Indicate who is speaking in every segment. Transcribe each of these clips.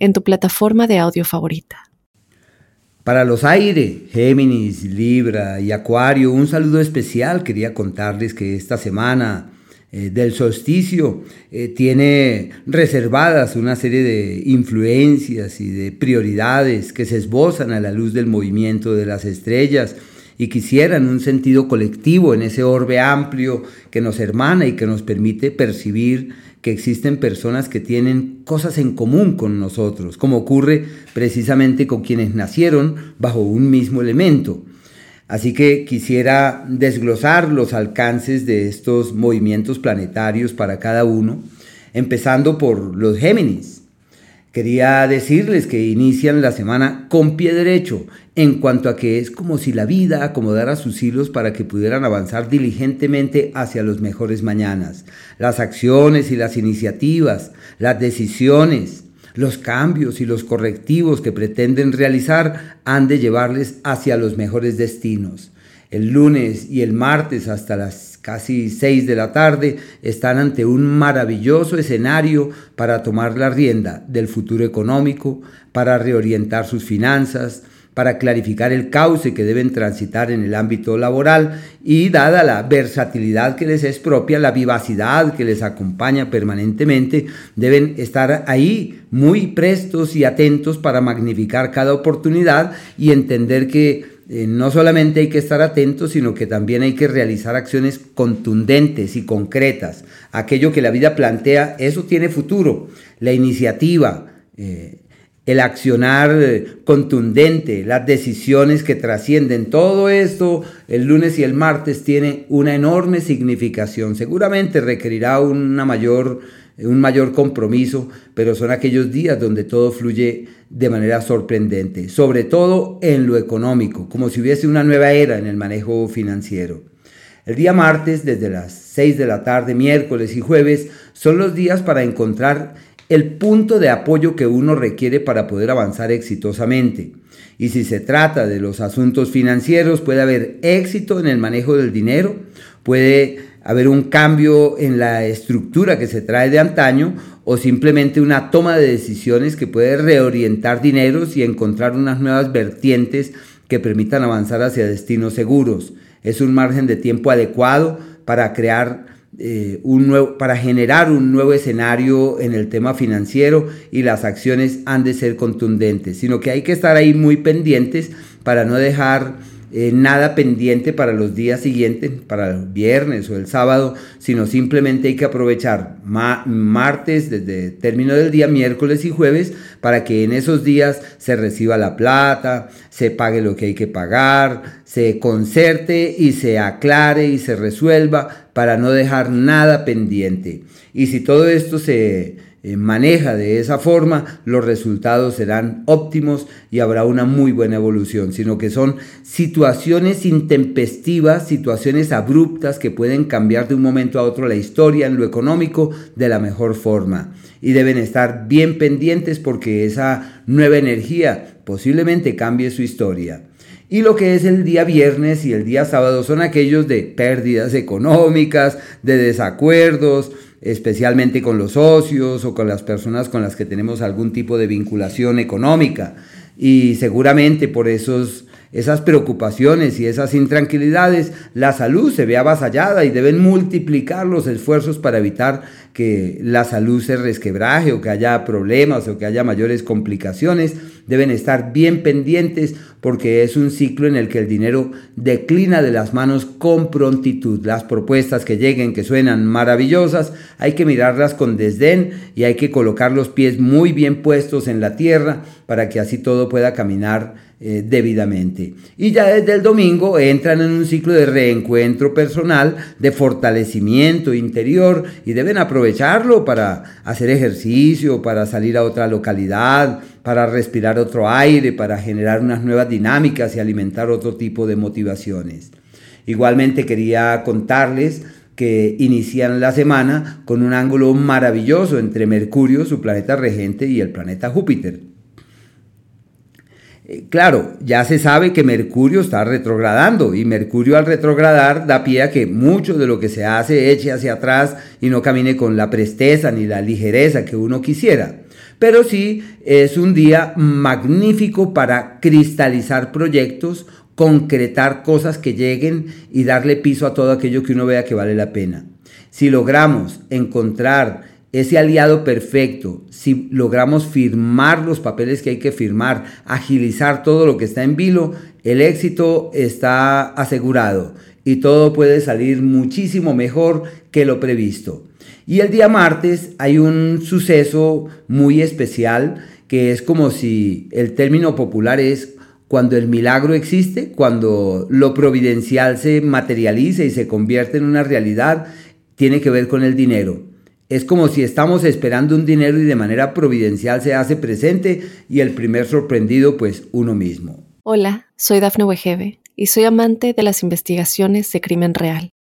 Speaker 1: en tu plataforma de audio favorita.
Speaker 2: Para los aire, Géminis, Libra y Acuario, un saludo especial. Quería contarles que esta semana eh, del solsticio eh, tiene reservadas una serie de influencias y de prioridades que se esbozan a la luz del movimiento de las estrellas y quisieran un sentido colectivo en ese orbe amplio que nos hermana y que nos permite percibir que existen personas que tienen cosas en común con nosotros, como ocurre precisamente con quienes nacieron bajo un mismo elemento. Así que quisiera desglosar los alcances de estos movimientos planetarios para cada uno, empezando por los Géminis. Quería decirles que inician la semana con pie derecho, en cuanto a que es como si la vida acomodara sus hilos para que pudieran avanzar diligentemente hacia los mejores mañanas. Las acciones y las iniciativas, las decisiones, los cambios y los correctivos que pretenden realizar han de llevarles hacia los mejores destinos. El lunes y el martes hasta las casi seis de la tarde, están ante un maravilloso escenario para tomar la rienda del futuro económico, para reorientar sus finanzas, para clarificar el cauce que deben transitar en el ámbito laboral y dada la versatilidad que les es propia, la vivacidad que les acompaña permanentemente, deben estar ahí muy prestos y atentos para magnificar cada oportunidad y entender que eh, no solamente hay que estar atentos, sino que también hay que realizar acciones contundentes y concretas. Aquello que la vida plantea, eso tiene futuro. La iniciativa, eh, el accionar eh, contundente, las decisiones que trascienden, todo esto el lunes y el martes tiene una enorme significación. Seguramente requerirá una mayor un mayor compromiso, pero son aquellos días donde todo fluye de manera sorprendente, sobre todo en lo económico, como si hubiese una nueva era en el manejo financiero. El día martes, desde las 6 de la tarde, miércoles y jueves, son los días para encontrar el punto de apoyo que uno requiere para poder avanzar exitosamente. Y si se trata de los asuntos financieros, puede haber éxito en el manejo del dinero, puede haber un cambio en la estructura que se trae de antaño o simplemente una toma de decisiones que puede reorientar dineros y encontrar unas nuevas vertientes que permitan avanzar hacia destinos seguros. Es un margen de tiempo adecuado para crear eh, un nuevo, para generar un nuevo escenario en el tema financiero y las acciones han de ser contundentes, sino que hay que estar ahí muy pendientes para no dejar eh, nada pendiente para los días siguientes, para el viernes o el sábado, sino simplemente hay que aprovechar martes desde término del día, miércoles y jueves, para que en esos días se reciba la plata, se pague lo que hay que pagar, se concerte y se aclare y se resuelva para no dejar nada pendiente. Y si todo esto se eh, maneja de esa forma, los resultados serán óptimos y habrá una muy buena evolución, sino que son situaciones intempestivas, situaciones abruptas que pueden cambiar de un momento a otro la historia en lo económico de la mejor forma. Y deben estar bien pendientes porque esa nueva energía posiblemente cambie su historia. Y lo que es el día viernes y el día sábado son aquellos de pérdidas económicas, de desacuerdos, especialmente con los socios o con las personas con las que tenemos algún tipo de vinculación económica. Y seguramente por esos, esas preocupaciones y esas intranquilidades, la salud se ve avasallada y deben multiplicar los esfuerzos para evitar que la salud se resquebraje o que haya problemas o que haya mayores complicaciones. Deben estar bien pendientes porque es un ciclo en el que el dinero declina de las manos con prontitud. Las propuestas que lleguen, que suenan maravillosas, hay que mirarlas con desdén y hay que colocar los pies muy bien puestos en la tierra para que así todo pueda caminar eh, debidamente. Y ya desde el domingo entran en un ciclo de reencuentro personal, de fortalecimiento interior y deben aprovecharlo para hacer ejercicio, para salir a otra localidad, para respirar otro aire, para generar unas nuevas dinámicas y alimentar otro tipo de motivaciones. Igualmente quería contarles que inician la semana con un ángulo maravilloso entre Mercurio, su planeta regente, y el planeta Júpiter. Eh, claro, ya se sabe que Mercurio está retrogradando y Mercurio al retrogradar da pie a que mucho de lo que se hace eche hacia atrás y no camine con la presteza ni la ligereza que uno quisiera. Pero sí es un día magnífico para cristalizar proyectos, concretar cosas que lleguen y darle piso a todo aquello que uno vea que vale la pena. Si logramos encontrar ese aliado perfecto, si logramos firmar los papeles que hay que firmar, agilizar todo lo que está en vilo, el éxito está asegurado y todo puede salir muchísimo mejor que lo previsto. Y el día martes hay un suceso muy especial que es como si el término popular es cuando el milagro existe, cuando lo providencial se materializa y se convierte en una realidad, tiene que ver con el dinero. Es como si estamos esperando un dinero y de manera providencial se hace presente y el primer sorprendido pues uno mismo.
Speaker 1: Hola, soy Dafne Wegebe y soy amante de las investigaciones de crimen real.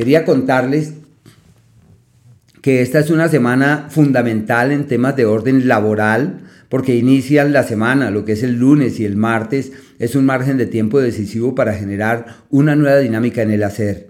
Speaker 2: quería contarles que esta es una semana fundamental en temas de orden laboral, porque inician la semana, lo que es el lunes y el martes, es un margen de tiempo decisivo para generar una nueva dinámica en el hacer.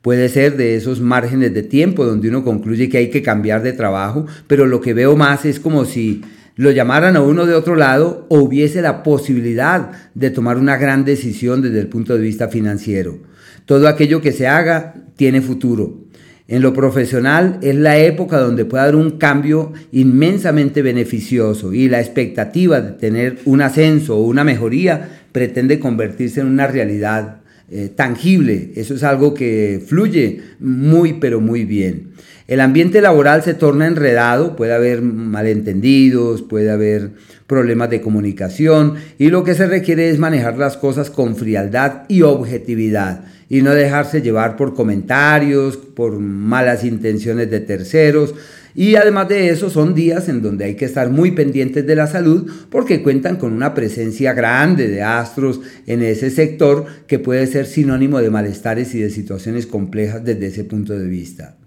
Speaker 2: Puede ser de esos márgenes de tiempo donde uno concluye que hay que cambiar de trabajo, pero lo que veo más es como si lo llamaran a uno de otro lado o hubiese la posibilidad de tomar una gran decisión desde el punto de vista financiero. Todo aquello que se haga tiene futuro. En lo profesional es la época donde puede haber un cambio inmensamente beneficioso y la expectativa de tener un ascenso o una mejoría pretende convertirse en una realidad eh, tangible. Eso es algo que fluye muy pero muy bien. El ambiente laboral se torna enredado, puede haber malentendidos, puede haber problemas de comunicación y lo que se requiere es manejar las cosas con frialdad y objetividad y no dejarse llevar por comentarios, por malas intenciones de terceros. Y además de eso, son días en donde hay que estar muy pendientes de la salud porque cuentan con una presencia grande de astros en ese sector que puede ser sinónimo de malestares y de situaciones complejas desde ese punto de vista.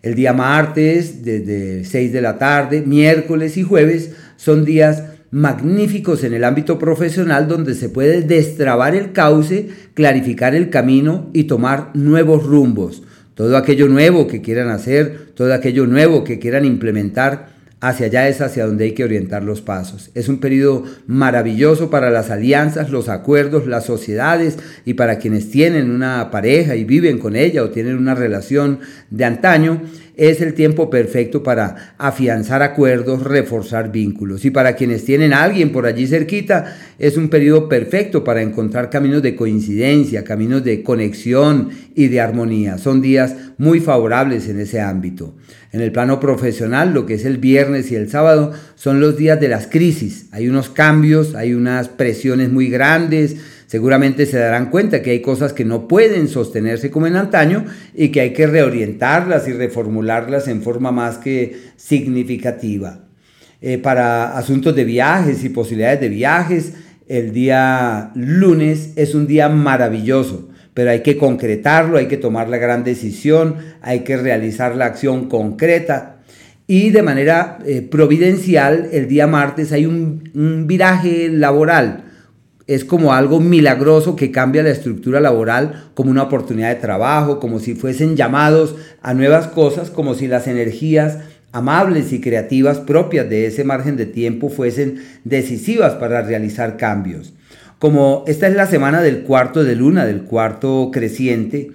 Speaker 2: El día martes, desde 6 de la tarde, miércoles y jueves son días magníficos en el ámbito profesional donde se puede destrabar el cauce, clarificar el camino y tomar nuevos rumbos. Todo aquello nuevo que quieran hacer, todo aquello nuevo que quieran implementar, hacia allá es hacia donde hay que orientar los pasos. Es un periodo maravilloso para las alianzas, los acuerdos, las sociedades y para quienes tienen una pareja y viven con ella o tienen una relación de antaño es el tiempo perfecto para afianzar acuerdos, reforzar vínculos. Y para quienes tienen a alguien por allí cerquita, es un periodo perfecto para encontrar caminos de coincidencia, caminos de conexión y de armonía. Son días muy favorables en ese ámbito. En el plano profesional, lo que es el viernes y el sábado son los días de las crisis. Hay unos cambios, hay unas presiones muy grandes, seguramente se darán cuenta que hay cosas que no pueden sostenerse como en antaño y que hay que reorientarlas y reformularlas en forma más que significativa. Eh, para asuntos de viajes y posibilidades de viajes, el día lunes es un día maravilloso, pero hay que concretarlo, hay que tomar la gran decisión, hay que realizar la acción concreta. Y de manera eh, providencial, el día martes hay un, un viraje laboral es como algo milagroso que cambia la estructura laboral como una oportunidad de trabajo, como si fuesen llamados a nuevas cosas, como si las energías amables y creativas propias de ese margen de tiempo fuesen decisivas para realizar cambios. Como esta es la semana del cuarto de luna, del cuarto creciente,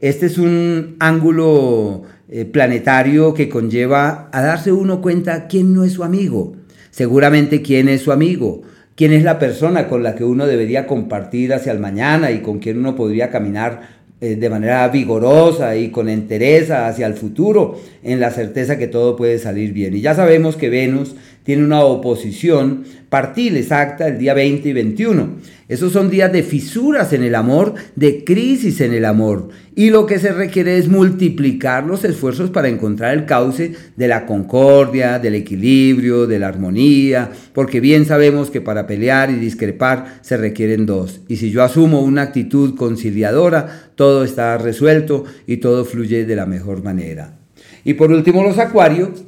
Speaker 2: este es un ángulo eh, planetario que conlleva a darse uno cuenta quién no es su amigo, seguramente quién es su amigo, quién es la persona con la que uno debería compartir hacia el mañana y con quien uno podría caminar eh, de manera vigorosa y con entereza hacia el futuro, en la certeza que todo puede salir bien. Y ya sabemos que Venus tiene una oposición partil exacta el día 20 y 21. Esos son días de fisuras en el amor, de crisis en el amor. Y lo que se requiere es multiplicar los esfuerzos para encontrar el cauce de la concordia, del equilibrio, de la armonía, porque bien sabemos que para pelear y discrepar se requieren dos. Y si yo asumo una actitud conciliadora, todo está resuelto y todo fluye de la mejor manera. Y por último, los acuarios.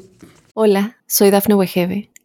Speaker 1: Hola, soy Dafne Wegebe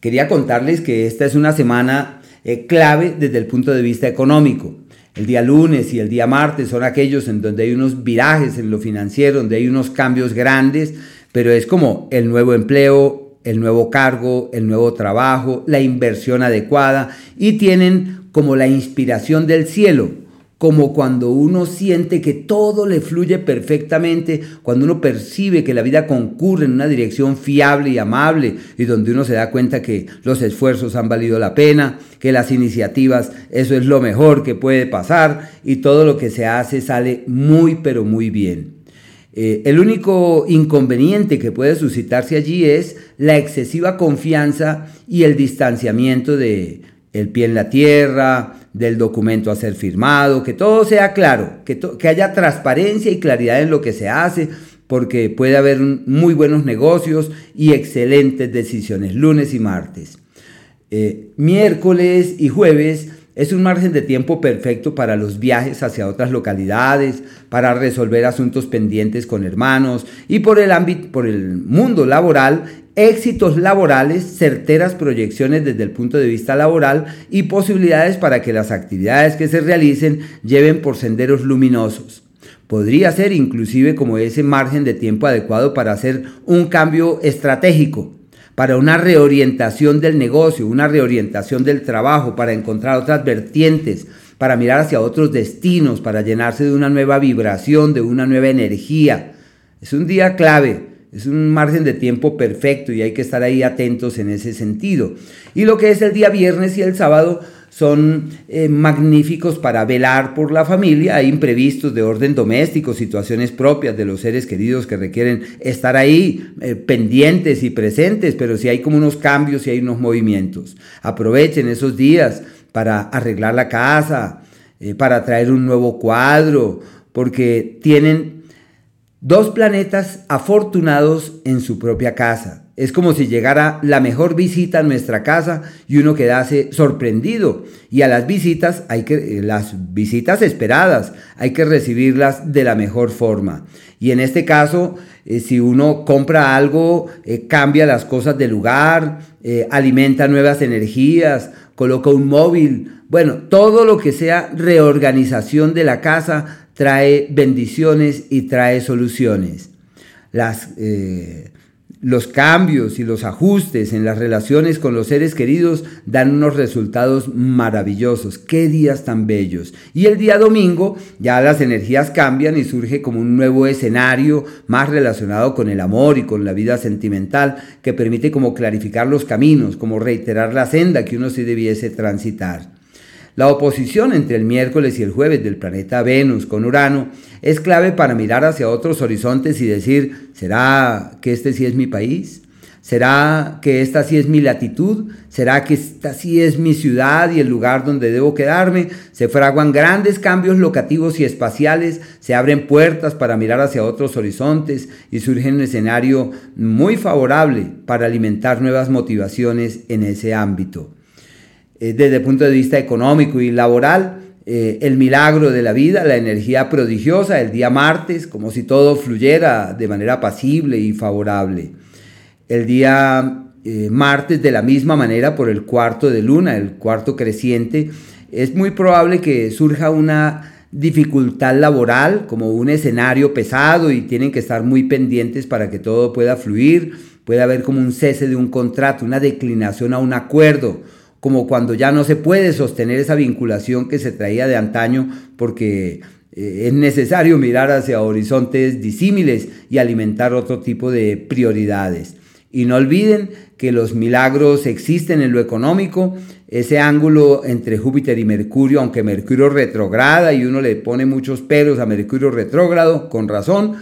Speaker 2: Quería contarles que esta es una semana eh, clave desde el punto de vista económico. El día lunes y el día martes son aquellos en donde hay unos virajes en lo financiero, donde hay unos cambios grandes, pero es como el nuevo empleo, el nuevo cargo, el nuevo trabajo, la inversión adecuada y tienen como la inspiración del cielo como cuando uno siente que todo le fluye perfectamente, cuando uno percibe que la vida concurre en una dirección fiable y amable y donde uno se da cuenta que los esfuerzos han valido la pena, que las iniciativas, eso es lo mejor que puede pasar y todo lo que se hace sale muy pero muy bien. Eh, el único inconveniente que puede suscitarse allí es la excesiva confianza y el distanciamiento de el pie en la tierra, del documento a ser firmado, que todo sea claro, que, haya transparencia y claridad en lo que se hace, porque puede haber muy buenos negocios y excelentes decisiones lunes y martes. Eh, miércoles y jueves es un margen de tiempo perfecto para los viajes hacia otras localidades, para resolver asuntos pendientes con hermanos y por el ámbito, por el mundo laboral éxitos laborales, certeras proyecciones desde el punto de vista laboral y posibilidades para que las actividades que se realicen lleven por senderos luminosos. Podría ser inclusive como ese margen de tiempo adecuado para hacer un cambio estratégico, para una reorientación del negocio, una reorientación del trabajo, para encontrar otras vertientes, para mirar hacia otros destinos, para llenarse de una nueva vibración, de una nueva energía. Es un día clave es un margen de tiempo perfecto y hay que estar ahí atentos en ese sentido. Y lo que es el día viernes y el sábado son eh, magníficos para velar por la familia. Hay imprevistos de orden doméstico, situaciones propias de los seres queridos que requieren estar ahí eh, pendientes y presentes, pero si hay como unos cambios y hay unos movimientos. Aprovechen esos días para arreglar la casa, eh, para traer un nuevo cuadro, porque tienen Dos planetas afortunados en su propia casa. Es como si llegara la mejor visita a nuestra casa y uno quedase sorprendido. Y a las visitas hay que las visitas esperadas, hay que recibirlas de la mejor forma. Y en este caso, eh, si uno compra algo, eh, cambia las cosas de lugar, eh, alimenta nuevas energías, coloca un móvil, bueno, todo lo que sea reorganización de la casa trae bendiciones y trae soluciones. Las, eh, los cambios y los ajustes en las relaciones con los seres queridos dan unos resultados maravillosos. Qué días tan bellos. Y el día domingo ya las energías cambian y surge como un nuevo escenario más relacionado con el amor y con la vida sentimental que permite como clarificar los caminos, como reiterar la senda que uno sí debiese transitar. La oposición entre el miércoles y el jueves del planeta Venus con Urano es clave para mirar hacia otros horizontes y decir, ¿será que este sí es mi país? ¿Será que esta sí es mi latitud? ¿Será que esta sí es mi ciudad y el lugar donde debo quedarme? Se fraguan grandes cambios locativos y espaciales, se abren puertas para mirar hacia otros horizontes y surge un escenario muy favorable para alimentar nuevas motivaciones en ese ámbito. Eh, desde el punto de vista económico y laboral, eh, el milagro de la vida, la energía prodigiosa, el día martes, como si todo fluyera de manera pasible y favorable. El día eh, martes de la misma manera por el cuarto de luna, el cuarto creciente, es muy probable que surja una dificultad laboral como un escenario pesado y tienen que estar muy pendientes para que todo pueda fluir, puede haber como un cese de un contrato, una declinación a un acuerdo, como cuando ya no se puede sostener esa vinculación que se traía de antaño porque eh, es necesario mirar hacia horizontes disímiles y alimentar otro tipo de prioridades. Y no olviden que los milagros existen en lo económico, ese ángulo entre Júpiter y Mercurio, aunque Mercurio retrograda y uno le pone muchos pelos a Mercurio retrógrado, con razón,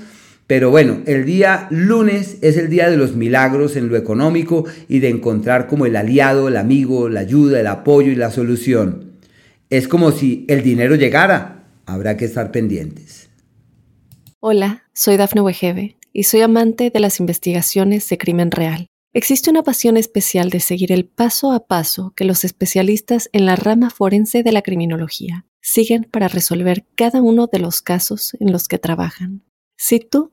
Speaker 2: pero bueno, el día lunes es el día de los milagros en lo económico y de encontrar como el aliado, el amigo, la ayuda, el apoyo y la solución. Es como si el dinero llegara, habrá que estar pendientes.
Speaker 1: Hola, soy Dafne Wegebe y soy amante de las investigaciones de crimen real. Existe una pasión especial de seguir el paso a paso que los especialistas en la rama forense de la criminología siguen para resolver cada uno de los casos en los que trabajan. Si tú,